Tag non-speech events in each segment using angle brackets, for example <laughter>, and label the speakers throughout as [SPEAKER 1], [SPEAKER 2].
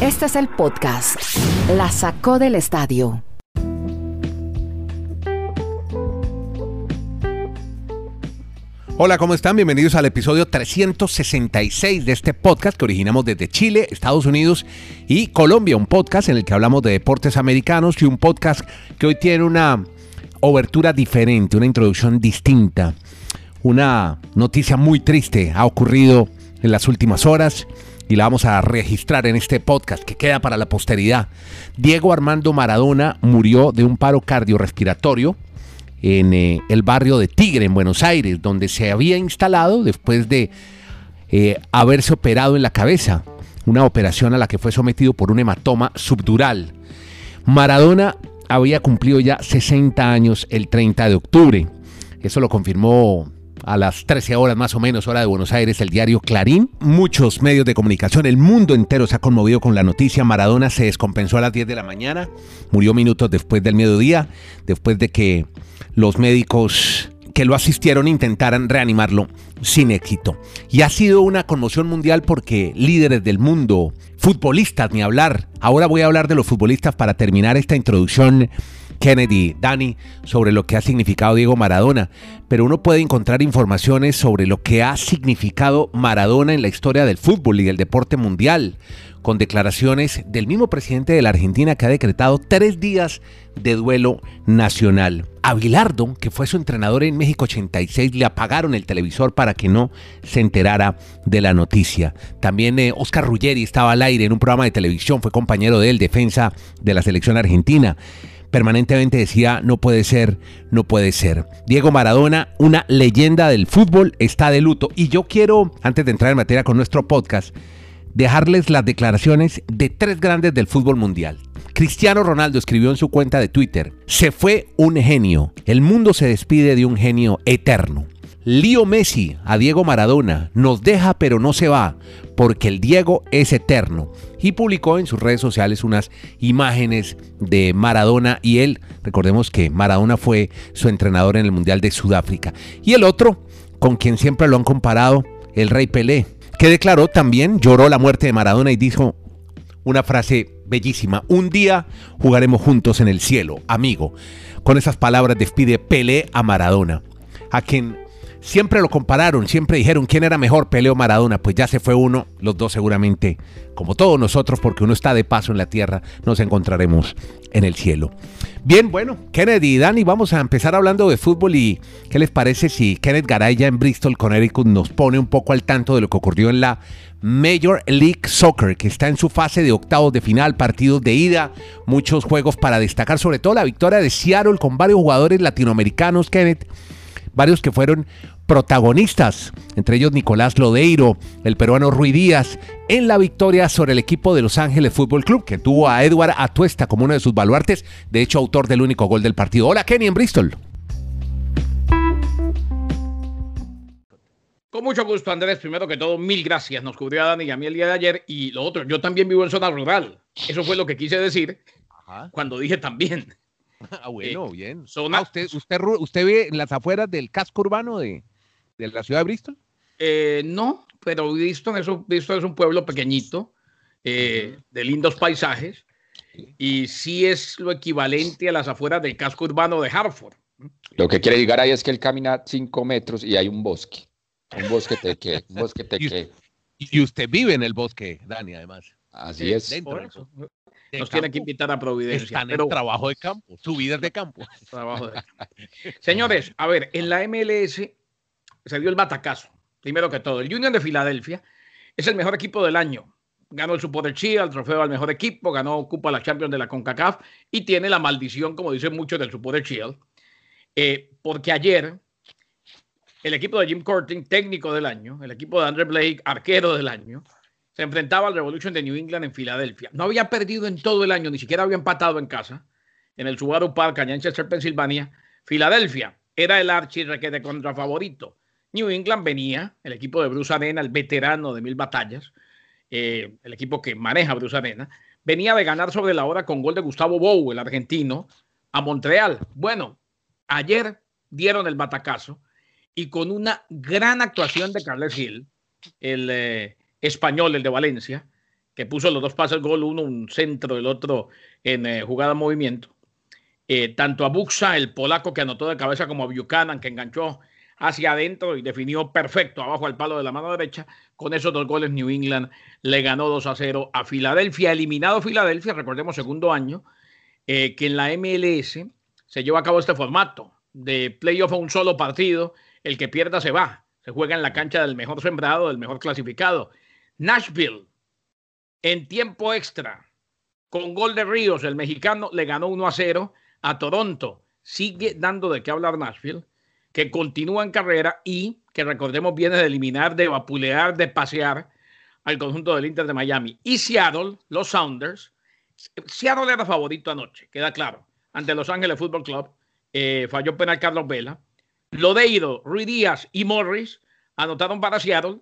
[SPEAKER 1] Este es el podcast. La sacó del estadio.
[SPEAKER 2] Hola, ¿cómo están? Bienvenidos al episodio 366 de este podcast que originamos desde Chile, Estados Unidos y Colombia. Un podcast en el que hablamos de deportes americanos y un podcast que hoy tiene una obertura diferente, una introducción distinta. Una noticia muy triste ha ocurrido en las últimas horas y la vamos a registrar en este podcast que queda para la posteridad. Diego Armando Maradona murió de un paro cardiorrespiratorio en eh, el barrio de Tigre, en Buenos Aires, donde se había instalado después de eh, haberse operado en la cabeza, una operación a la que fue sometido por un hematoma subdural. Maradona había cumplido ya 60 años el 30 de octubre. Eso lo confirmó a las 13 horas más o menos, hora de Buenos Aires, el diario Clarín. Muchos medios de comunicación, el mundo entero se ha conmovido con la noticia. Maradona se descompensó a las 10 de la mañana, murió minutos después del mediodía, después de que los médicos que lo asistieron intentaran reanimarlo sin éxito. Y ha sido una conmoción mundial porque líderes del mundo, futbolistas, ni hablar. Ahora voy a hablar de los futbolistas para terminar esta introducción Kennedy, Dani, sobre lo que ha significado Diego Maradona, pero uno puede encontrar informaciones sobre lo que ha significado Maradona en la historia del fútbol y del deporte mundial, con declaraciones del mismo presidente de la Argentina que ha decretado tres días de duelo nacional. A Bilardo, que fue su entrenador en México 86, le apagaron el televisor para que no se enterara de la noticia. También eh, Oscar Ruggeri estaba al aire en un programa de televisión, fue compañero de él, defensa de la selección argentina permanentemente decía, no puede ser, no puede ser. Diego Maradona, una leyenda del fútbol, está de luto. Y yo quiero, antes de entrar en materia con nuestro podcast, dejarles las declaraciones de tres grandes del fútbol mundial. Cristiano Ronaldo escribió en su cuenta de Twitter, se fue un genio, el mundo se despide de un genio eterno. Lío Messi a Diego Maradona nos deja pero no se va, porque el Diego es eterno. Y publicó en sus redes sociales unas imágenes de Maradona y él, recordemos que Maradona fue su entrenador en el Mundial de Sudáfrica. Y el otro, con quien siempre lo han comparado, el Rey Pelé, que declaró también, lloró la muerte de Maradona y dijo una frase bellísima, un día jugaremos juntos en el cielo, amigo. Con esas palabras despide Pelé a Maradona, a quien Siempre lo compararon, siempre dijeron quién era mejor, Peleo Maradona. Pues ya se fue uno, los dos seguramente, como todos nosotros, porque uno está de paso en la tierra, nos encontraremos en el cielo. Bien, bueno, Kennedy y Dani, vamos a empezar hablando de fútbol y ¿qué les parece si Kenneth Garay ya en Bristol, Connecticut, nos pone un poco al tanto de lo que ocurrió en la Major League Soccer, que está en su fase de octavos de final, partidos de ida, muchos juegos para destacar, sobre todo la victoria de Seattle con varios jugadores latinoamericanos, Kenneth varios que fueron protagonistas, entre ellos Nicolás Lodeiro, el peruano Rui Díaz, en la victoria sobre el equipo de Los Ángeles Fútbol Club, que tuvo a Edward Atuesta como uno de sus baluartes, de hecho autor del único gol del partido. Hola Kenny en Bristol.
[SPEAKER 3] Con mucho gusto, Andrés. Primero que todo, mil gracias. Nos cubrió a Dani y a mí el día de ayer. Y lo otro, yo también vivo en zona rural. Eso fue lo que quise decir cuando dije también. <laughs>
[SPEAKER 2] Ah, bueno, eh, bien. Ah, usted, usted, ¿Usted vive en las afueras del casco urbano de, la ciudad de Bristol?
[SPEAKER 3] Eh, no, pero Bristol es, un, Bristol es un pueblo pequeñito, eh, de lindos paisajes, y sí es lo equivalente a las afueras del casco urbano de Hartford.
[SPEAKER 4] Lo que quiere llegar ahí es que él camina cinco metros y hay un bosque. Un bosque te un bosque te <laughs>
[SPEAKER 2] y, usted vive en el bosque, Dani, además.
[SPEAKER 4] Así es.
[SPEAKER 3] Nos tiene que invitar a Providencia.
[SPEAKER 2] Están pero... en trabajo de campo, subidas <laughs> de campo.
[SPEAKER 3] Señores, a ver, en la MLS se dio el batacazo. Primero que todo, el Union de Filadelfia es el mejor equipo del año. Ganó el Super Chill, el trofeo al mejor equipo, ganó ocupa la Champions de la CONCACAF y tiene la maldición, como dicen muchos, del Super Chill. Eh, porque ayer el equipo de Jim Curtin, técnico del año, el equipo de Andre Blake, arquero del año, se enfrentaba al Revolution de New England en Filadelfia. No había perdido en todo el año, ni siquiera había empatado en casa, en el Subaru Park, en Manchester, Pensilvania. Filadelfia era el archirrequete contra favorito. New England venía, el equipo de Bruce Arena, el veterano de mil batallas, eh, el equipo que maneja Bruce Arena, venía de ganar sobre la hora con gol de Gustavo Bou, el argentino, a Montreal. Bueno, ayer dieron el batacazo y con una gran actuación de Carles Hill, el, eh, español, el de Valencia, que puso los dos pases gol, uno un centro, el otro en eh, jugada movimiento. Eh, tanto a Buxa, el polaco que anotó de cabeza, como a Buchanan, que enganchó hacia adentro y definió perfecto abajo al palo de la mano derecha. Con esos dos goles, New England le ganó 2 a 0 a Filadelfia. Eliminado Filadelfia, recordemos, segundo año, eh, que en la MLS se lleva a cabo este formato de playoff a un solo partido. El que pierda se va. Se juega en la cancha del mejor sembrado, del mejor clasificado. Nashville, en tiempo extra, con gol de Ríos, el mexicano le ganó 1 a 0 a Toronto. Sigue dando de qué hablar Nashville, que continúa en carrera y que recordemos viene de eliminar, de vapulear, de pasear al conjunto del Inter de Miami. Y Seattle, los Sounders, Seattle era favorito anoche, queda claro, ante Los Ángeles Football Club. Eh, falló penal Carlos Vela. Lodeiro, Ruiz Díaz y Morris anotaron para Seattle,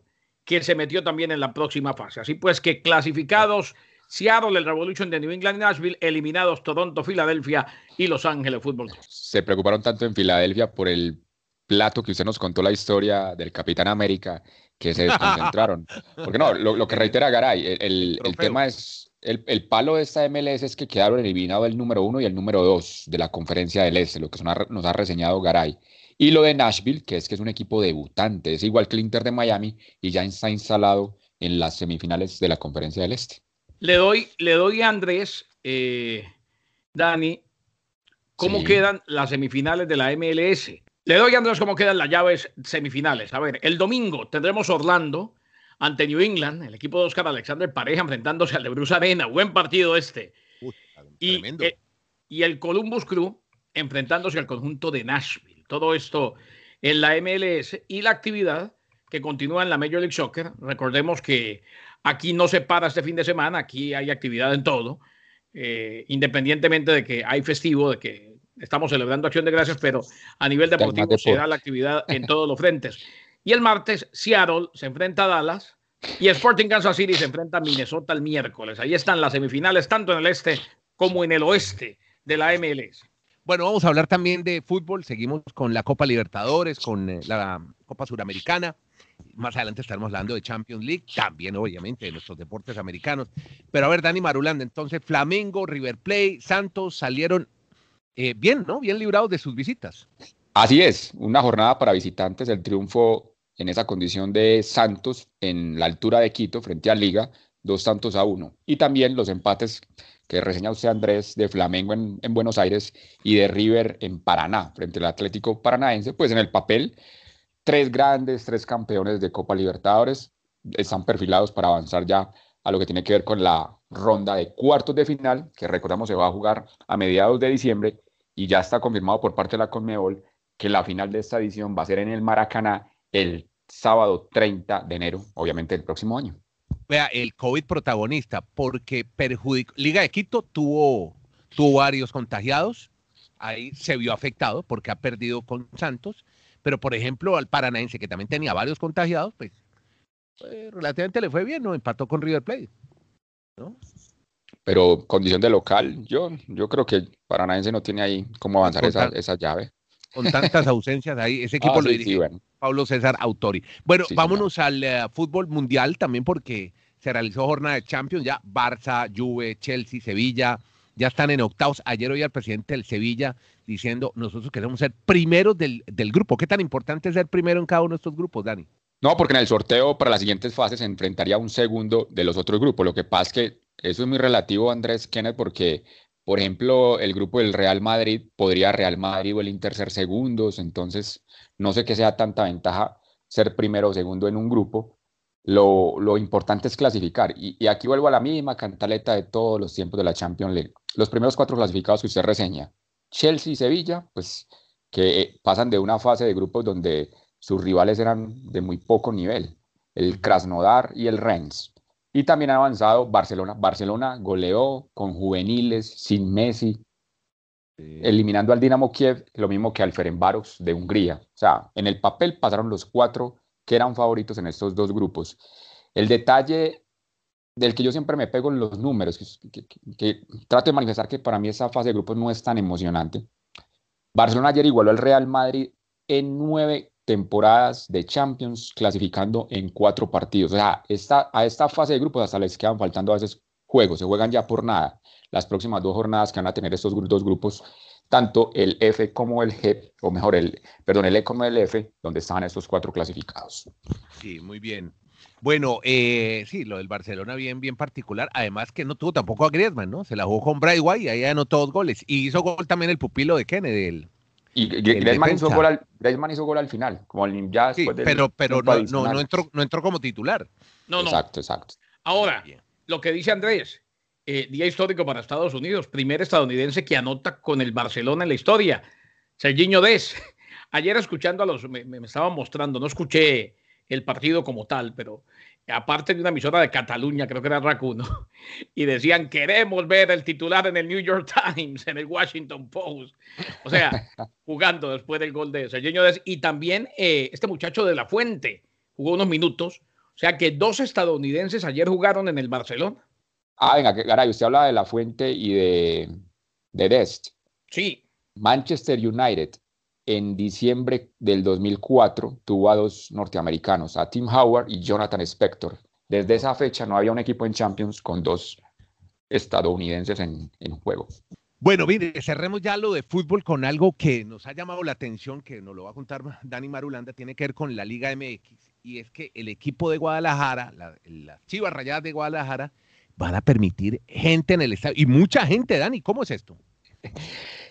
[SPEAKER 3] que se metió también en la próxima fase. Así pues que clasificados Seattle, el Revolution de New England y Nashville, eliminados Toronto, Filadelfia y Los Ángeles Fútbol
[SPEAKER 4] Se preocuparon tanto en Filadelfia por el plato que usted nos contó la historia del Capitán América que se desconcentraron. <laughs> Porque no, lo, que reitera Garay, el, tema es, el, el, palo de esta MLS es que quedaron eliminados el número uno y el número dos de la conferencia del Este, lo que nos ha reseñado Garay. Y lo de Nashville, que es que es un equipo debutante, es igual que el Inter de Miami y ya está instalado en las semifinales de la conferencia del Este.
[SPEAKER 3] Le doy, le doy a Andrés, eh, Dani, cómo quedan las semifinales de la MLS. Le doy a Andrés cómo quedan las llaves semifinales. A ver, el domingo tendremos Orlando ante New England, el equipo de Oscar Alexander Pareja enfrentándose al de Bruce Arena. Buen partido este. y, eh, y el Columbus Crew enfrentándose al conjunto de Nashville. Todo esto en la MLS y la actividad que continúa en la Major League Soccer. Recordemos que Aquí no se para este fin de semana, aquí hay actividad en todo, eh, independientemente de que hay festivo, de que estamos celebrando Acción de Gracias, pero a nivel deportivo se da la actividad en todos los frentes. Y el martes, Seattle se enfrenta a Dallas y Sporting Kansas City se enfrenta a Minnesota el miércoles. Ahí están las semifinales, tanto en el este como en el oeste de la MLS.
[SPEAKER 2] Bueno, vamos a hablar también de fútbol. Seguimos con la Copa Libertadores, con eh, la Copa Suramericana. Más adelante estaremos hablando de Champions League, también obviamente de nuestros deportes americanos. Pero a ver, Dani Marulanda, entonces Flamengo, River Plate, Santos salieron eh, bien, ¿no? Bien librados de sus visitas.
[SPEAKER 4] Así es, una jornada para visitantes, el triunfo en esa condición de Santos en la altura de Quito frente a Liga, dos tantos a uno. Y también los empates que reseña usted, Andrés, de Flamengo en, en, Buenos Aires y de River en Paraná, frente al Atlético Paranaense, pues en el papel tres grandes, tres campeones de Copa Libertadores están perfilados para avanzar ya a lo que tiene que ver con la ronda de cuartos de final, que recordamos se va a jugar a mediados de diciembre y ya está confirmado por parte de la Conmebol que la final de esta edición va a ser en el Maracaná el sábado 30 de enero, obviamente el próximo año.
[SPEAKER 2] Vea, el COVID protagonista, porque perjudicó. Liga de Quito tuvo, tuvo varios contagiados, ahí se vio afectado porque ha perdido con Santos pero, por ejemplo, al Paranaense, que también tenía varios contagiados, pues, pues relativamente le fue bien, ¿no? Empató con River Plate. ¿no?
[SPEAKER 4] Pero condición de local, yo, yo creo que el Paranaense no tiene ahí cómo avanzar esa, esa, llave.
[SPEAKER 2] Con tantas ausencias ahí, ese <laughs> equipo ah, lo dirige Pablo César Autori. Bueno, vámonos al eh, fútbol mundial también porque se realizó jornada de Champions, ya Barça, Juve, Chelsea, Sevilla, ya están en octavos. Ayer oí al presidente del Sevilla diciendo, nosotros queremos ser primeros del, grupo. ¿Qué tan importante es ser primero en cada uno de estos grupos, Dani?
[SPEAKER 4] No, porque en el sorteo para las siguientes fases se enfrentaría un segundo de los otros grupos. Lo que pasa es que eso es muy relativo, Andrés Kenneth, porque, por ejemplo, el grupo del Real Madrid podría Real Madrid o el Inter ser segundos. Entonces, no sé qué sea tanta ventaja ser primero o segundo en un grupo. Lo, importante es clasificar. Y, y, aquí vuelvo a la misma cantaleta de todos los tiempos de la Champions League. Los primeros cuatro clasificados que usted reseña, Chelsea y Sevilla, pues que eh, pasan de una fase de grupos donde sus rivales eran de muy poco nivel, el Krasnodar y el Rennes. Y también ha avanzado Barcelona. Barcelona goleó con juveniles, sin Messi, eliminando al Dinamo Kiev, lo mismo que al Ferencváros de Hungría. O sea, en el papel pasaron los cuatro que eran favoritos en estos dos grupos. El detalle del que yo siempre me pego en los números, que, trato de manifestar que para mí esa fase de grupos no es tan emocionante. Barcelona ayer igualó al Real Madrid en nueve temporadas de Champions clasificando en cuatro partidos. O sea, esta, a esta fase de grupos hasta les quedan faltando a veces juegos, se juegan ya por nada. Las próximas dos jornadas que van a tener estos dos grupos, tanto el F como el G, o mejor, el, perdón, el E como el F, donde están estos cuatro clasificados.
[SPEAKER 2] Sí, muy bien. Bueno, eh, sí, lo del Barcelona bien, bien particular. Además que no tuvo tampoco a Griezmann, ¿no? Se la jugó con Brightway y ahí anotó dos goles. Y hizo gol también el pupilo de Kennedy. El,
[SPEAKER 4] y Griezmann hizo, gol al, hizo gol al final, como ya
[SPEAKER 2] sí, pero, pero no, no, no, entró, no entró como titular.
[SPEAKER 3] No, no.
[SPEAKER 4] Exacto, exacto.
[SPEAKER 3] Ahora, lo que dice Andrés, eh, día histórico para Estados Unidos, primer estadounidense que anota con el Barcelona en la historia, Serginho Des. <laughs> Ayer escuchando a los, me, me estaban mostrando, no escuché el partido como tal, pero aparte de una emisora de Cataluña, creo que era Racuno, <laughs> y decían, queremos ver el titular en el New York Times, en el Washington Post. O sea, <laughs> jugando después del gol de Sergio Des. Y también eh, este muchacho de La Fuente jugó unos minutos. O sea que dos estadounidenses ayer jugaron en el Barcelona.
[SPEAKER 4] Ah, venga, caray, usted habla de La Fuente y de, de Dest.
[SPEAKER 3] Sí.
[SPEAKER 4] Manchester United en diciembre del 2004 tuvo a dos norteamericanos, a Tim Howard y Jonathan Spector. Desde esa fecha no había un equipo en Champions con dos estadounidenses en, en juego.
[SPEAKER 2] Bueno, mire, cerremos ya lo de fútbol con algo que nos ha llamado la atención, que nos lo va a contar Dani Marulanda, tiene que ver con la Liga MX, y es que el equipo de Guadalajara, las Chivas Rayadas de Guadalajara, van a permitir gente en el estadio, y mucha gente, Dani, ¿cómo es esto?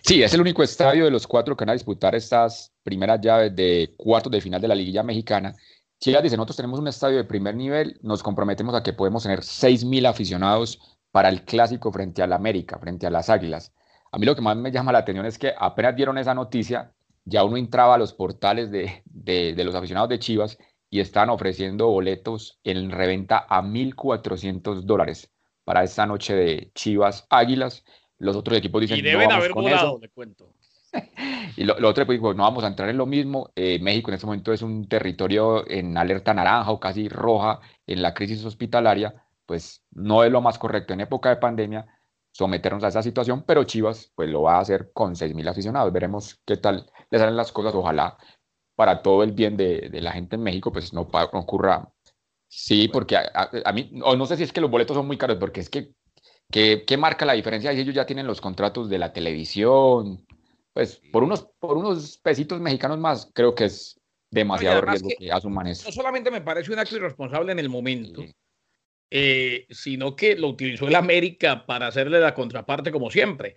[SPEAKER 4] Sí, es el único estadio de los cuatro que van a disputar estas primeras llaves de cuartos de final de la liguilla mexicana. Chivas dice, nosotros tenemos un estadio de primer nivel, nos comprometemos a que podemos tener 6.000 aficionados para el clásico frente a la América, frente a las Águilas. A mí lo que más me llama la atención es que apenas dieron esa noticia, ya uno entraba a los portales de, de, los aficionados de Chivas y están ofreciendo boletos en reventa a 1.400 dólares para esta noche de Chivas Águilas. Los otros equipos dicen,
[SPEAKER 3] y deben haber volado, le cuento. <laughs>
[SPEAKER 4] y lo, otro pues, no vamos a entrar en lo mismo. Eh, México en este momento es un territorio en alerta naranja o casi roja en la crisis hospitalaria, pues no es lo más correcto en época de pandemia someternos a esa situación, pero Chivas pues lo va a hacer con 6.000 aficionados. Veremos qué tal le salen las cosas. Ojalá para todo el bien de, de la gente en México pues no, ocurra. Sí, porque a, a, mí, o no sé si es que los boletos son muy caros, porque es que ¿Qué, marca la diferencia? Si ellos ya tienen los contratos de la televisión, pues por unos, por unos pesitos mexicanos más, creo que es demasiado riesgo que, asuman eso.
[SPEAKER 3] No solamente me parece un acto irresponsable en el momento, eh, sino que lo utilizó el América para hacerle la contraparte como siempre.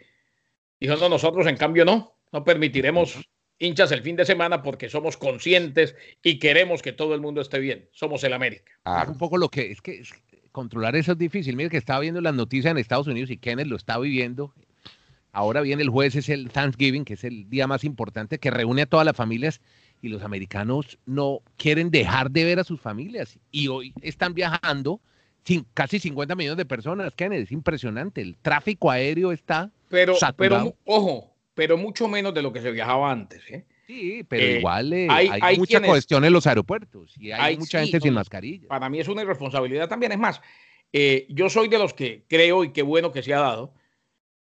[SPEAKER 3] Dijo, no, nosotros en cambio no, no permitiremos hinchas el fin de semana porque somos conscientes y queremos que todo el mundo esté bien. Somos el América.
[SPEAKER 2] Es un poco lo que es que controlar eso es difícil. Mire que estaba viendo las noticias en Estados Unidos y Kenneth lo está viviendo. Ahora viene el jueves, es el Thanksgiving, que es el día más importante que reúne a todas las familias y los americanos no quieren dejar de ver a sus familias. Y hoy están viajando sin, casi 50 millones de personas, Kenneth, es impresionante. El tráfico aéreo está
[SPEAKER 3] pero, Pero, ojo, pero mucho menos de lo que se viajaba antes. ¿eh?
[SPEAKER 2] Sí, pero eh, igual eh, hay, mucha cuestión en los aeropuertos y hay, mucha gente sin mascarilla.
[SPEAKER 3] Para mí es una irresponsabilidad también. Es más, eh, yo soy de los que creo y qué bueno que se ha dado,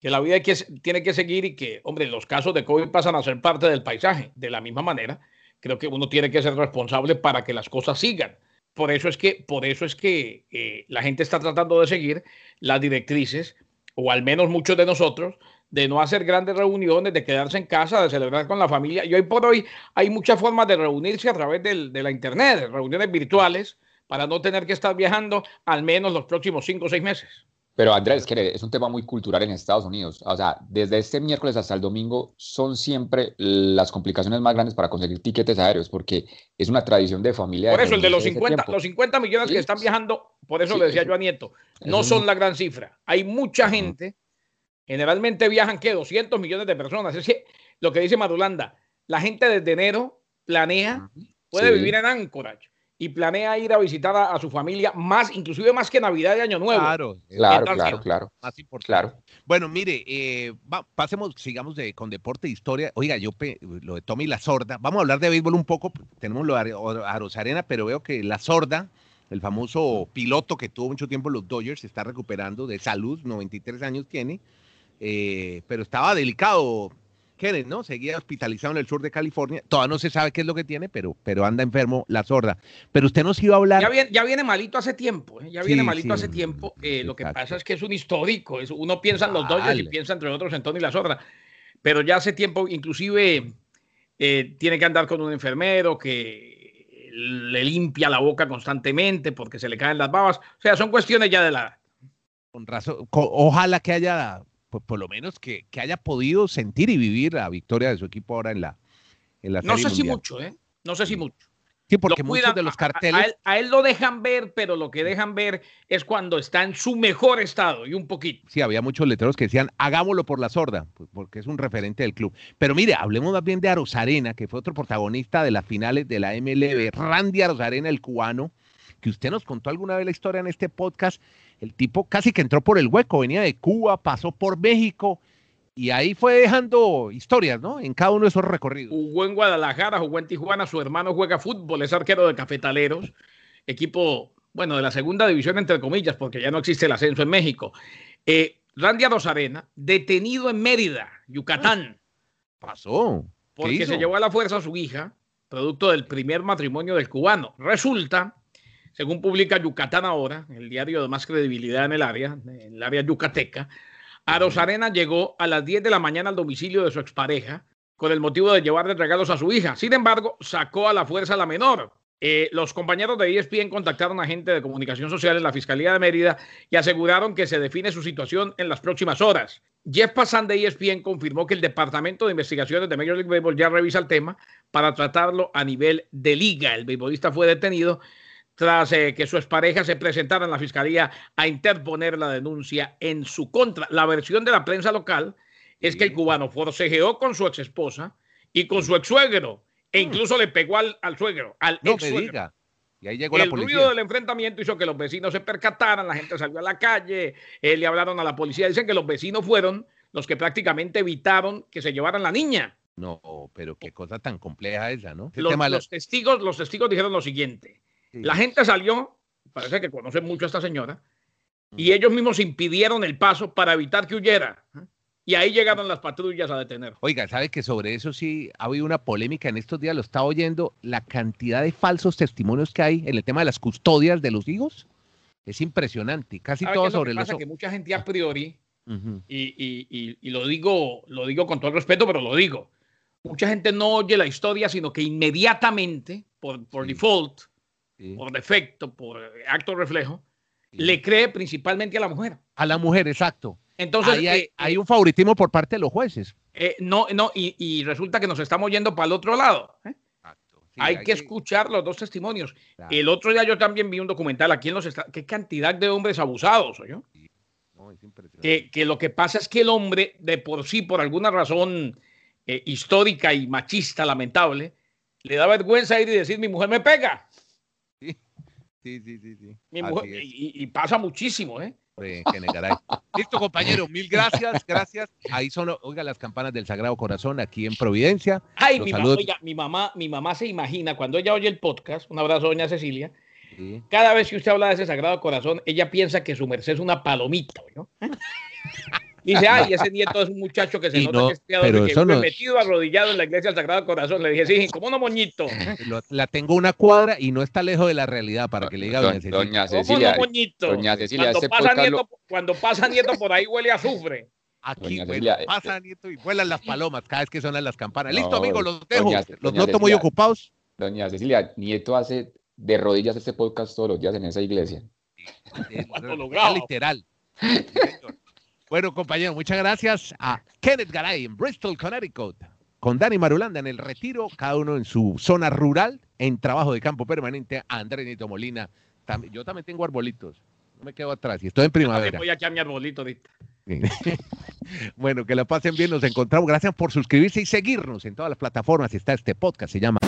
[SPEAKER 3] que la vida que, tiene que seguir y que, hombre, los casos de COVID pasan a ser parte del paisaje. De la misma manera, creo que uno tiene que ser responsable para que las cosas sigan. Por eso es que, por eso es que la gente está tratando de seguir las directrices, o al menos muchos de nosotros, de no hacer grandes reuniones, de quedarse en casa, de celebrar con la familia. Y hoy por hoy hay muchas formas de reunirse a través de la Internet, reuniones virtuales, para no tener que estar viajando al menos los próximos cinco o seis meses.
[SPEAKER 4] Pero Andrés, es un tema muy cultural en Estados Unidos. O sea, desde este miércoles hasta el domingo son siempre las complicaciones más grandes para conseguir tiquetes aéreos, porque es una tradición de familia.
[SPEAKER 3] Por eso, el de los 50, los 50 millones que están viajando, por eso le decía yo a Nieto, no son la gran cifra. Hay mucha gente Generalmente viajan, ¿qué? 200 millones de personas. Es que lo que dice Madulanda, la gente desde enero planea, puede vivir en Anchorage y planea ir a visitar a, su familia más, inclusive más que Navidad y Año Nuevo.
[SPEAKER 4] Claro, claro, claro, claro.
[SPEAKER 2] Más importante. Bueno, mire, eh, pasemos, sigamos de, con deporte e historia. Oiga, yo lo de Tommy La Sorda, vamos a hablar de béisbol un poco, tenemos lo de Arena, pero veo que La Sorda, el famoso piloto que tuvo mucho tiempo en los Dodgers, se está recuperando de salud, 93 años tiene, eh, pero estaba delicado. Kenneth, ¿no? Seguía hospitalizado en el sur de California. Todavía no se sabe qué es lo que tiene, pero, pero anda enfermo la sorda. Pero usted nos iba a hablar.
[SPEAKER 3] Ya viene, ya viene malito hace tiempo, ¿eh? ya viene malito hace tiempo. Eh, lo que pasa es que es un histórico. Es, uno piensa en los Dodgers y piensa entre otros en Tony la sorda. Pero ya hace tiempo, inclusive, eh, tiene que andar con un enfermero que le limpia la boca constantemente porque se le caen las babas. O sea, son cuestiones ya de la.
[SPEAKER 2] Con razón. Ojalá que haya pues por lo menos que, haya podido sentir y vivir la victoria de su equipo ahora en la, en la
[SPEAKER 3] No sé si mucho, ¿eh? No sé si mucho.
[SPEAKER 2] Sí, porque muchos de los carteles.
[SPEAKER 3] A, él, lo dejan ver, pero lo que dejan ver es cuando está en su mejor estado y un poquito.
[SPEAKER 2] Sí, había muchos letreros que decían, hagámoslo por la sorda, pues, porque es un referente del club. Pero mire, hablemos más bien de Arosarena, que fue otro protagonista de las finales de la MLB. Randy Arosarena, el cubano, que usted nos contó alguna vez la historia en este podcast el tipo casi que entró por el hueco, venía de Cuba, pasó por México y ahí fue dejando historias, ¿no? En cada uno de esos recorridos.
[SPEAKER 3] Jugó en Guadalajara, jugó en Tijuana, su hermano juega fútbol, es arquero de Cafetaleros, equipo, bueno, de la segunda división, entre comillas, porque ya no existe el ascenso en México. Eh, Randy Rosarena, detenido en Mérida, Yucatán.
[SPEAKER 2] Pasó.
[SPEAKER 3] Porque se llevó a la fuerza a su hija, producto del primer matrimonio del cubano. Resulta según publica Yucatán ahora, el diario de más credibilidad en el área, en el área yucateca, Arosarena llegó a las 10 de la mañana al domicilio de su expareja con el motivo de llevarle regalos a su hija. Sin embargo, sacó a la fuerza a la menor. Eh, los compañeros de ESPN contactaron a agente de comunicación social en la Fiscalía de Mérida y aseguraron que se define su situación en las próximas horas. Jeff Passan de ESPN confirmó que el Departamento de Investigaciones de Major League Baseball ya revisa el tema para tratarlo a nivel de liga. El beisbolista fue detenido tras eh, que su expareja se presentara en la fiscalía a interponer la denuncia en su contra. La versión de la prensa local es que el cubano forcejeó con su ex esposa y con su ex suegro e mm. incluso le pegó al, suegro, al ex suegro.
[SPEAKER 2] Y ahí llegó el
[SPEAKER 3] ruido del enfrentamiento hizo que los vecinos se percataran, la gente salió a la calle, eh, le hablaron a la policía. Dicen que los vecinos fueron los que prácticamente evitaron que se llevaran la niña.
[SPEAKER 2] No, pero qué cosa tan compleja esa, ¿no?
[SPEAKER 3] los, testigos, los testigos dijeron lo siguiente. La gente salió, parece que conocen mucho a esta señora, y ellos mismos impidieron el paso para evitar que huyera. ¿eh? Y ahí llegaron las patrullas a detener.
[SPEAKER 2] Oiga, ¿sabe que sobre eso sí ha habido una polémica en estos días? Lo está oyendo la cantidad de falsos testimonios que hay en el tema de las custodias de los hijos. Es impresionante, casi todo sobre
[SPEAKER 3] lo que que mucha gente a priori, y, lo digo, lo digo con todo el respeto, pero lo digo. Mucha gente no oye la historia, sino que inmediatamente, por, por default, por defecto, por acto reflejo, le cree principalmente a la mujer.
[SPEAKER 2] A la mujer, exacto. Entonces, hay, eh, hay, un favoritismo por parte de los jueces.
[SPEAKER 3] Eh, no, no, y, resulta que nos estamos yendo para el otro lado. ¿eh? hay, que, escuchar los dos testimonios. El otro día yo también vi un documental aquí en los Estados Qué cantidad de hombres abusados, yo. que, que, lo que pasa es que el hombre, de por sí, por alguna razón histórica y machista, lamentable, le da vergüenza ir y decir: Mi mujer me pega.
[SPEAKER 2] Sí, sí, sí, sí.
[SPEAKER 3] y, pasa muchísimo, ¿eh? <laughs>
[SPEAKER 2] Listo, compañero, mil gracias, gracias. Ahí son, oiga, las campanas del Sagrado Corazón aquí en Providencia.
[SPEAKER 3] Ay, mi, mi, mamá, mi mamá se imagina cuando ella oye el podcast, un abrazo, doña Cecilia. Cada vez que usted habla de ese Sagrado Corazón, ella piensa que su merced es una palomita, ¿no? <laughs> Dice, ay, <laughs> ese nieto es un muchacho que se nota que es criado que no... metido arrodillado en la iglesia del Sagrado Corazón. Le dije, sí, ¿cómo no, moñito? <laughs>
[SPEAKER 2] la tengo una cuadra y no está lejos de la realidad para que le diga
[SPEAKER 4] doña Cecilia. Doña Cecilia,
[SPEAKER 3] ¿Cómo no, moñito? Doña Cecilia, cuando, pasa nieto, cuando pasa nieto por ahí huele a azufre.
[SPEAKER 2] Aquí Cecilia, eh, pasa nieto y vuelan las palomas cada vez que suenan las campanas. Listo, amigos, los dejo. los noto muy ocupados.
[SPEAKER 4] Doña Cecilia, Nieto hace de rodillas este podcast todos los días en esa iglesia. <laughs>
[SPEAKER 2] literal. Bueno, compañero, muchas gracias a Kenneth Garay en Bristol, Connecticut, con Dani Marulanda en el retiro, cada uno en su zona rural, en trabajo de campo permanente, Andrés Nito Molina. yo también tengo arbolitos, no me quedo atrás y estoy en primavera.
[SPEAKER 3] Voy a echar mi arbolito ahorita. <laughs>
[SPEAKER 2] bueno, que la pasen bien, nos encontramos. Gracias por suscribirse y seguirnos en todas las plataformas. Está este podcast, se llama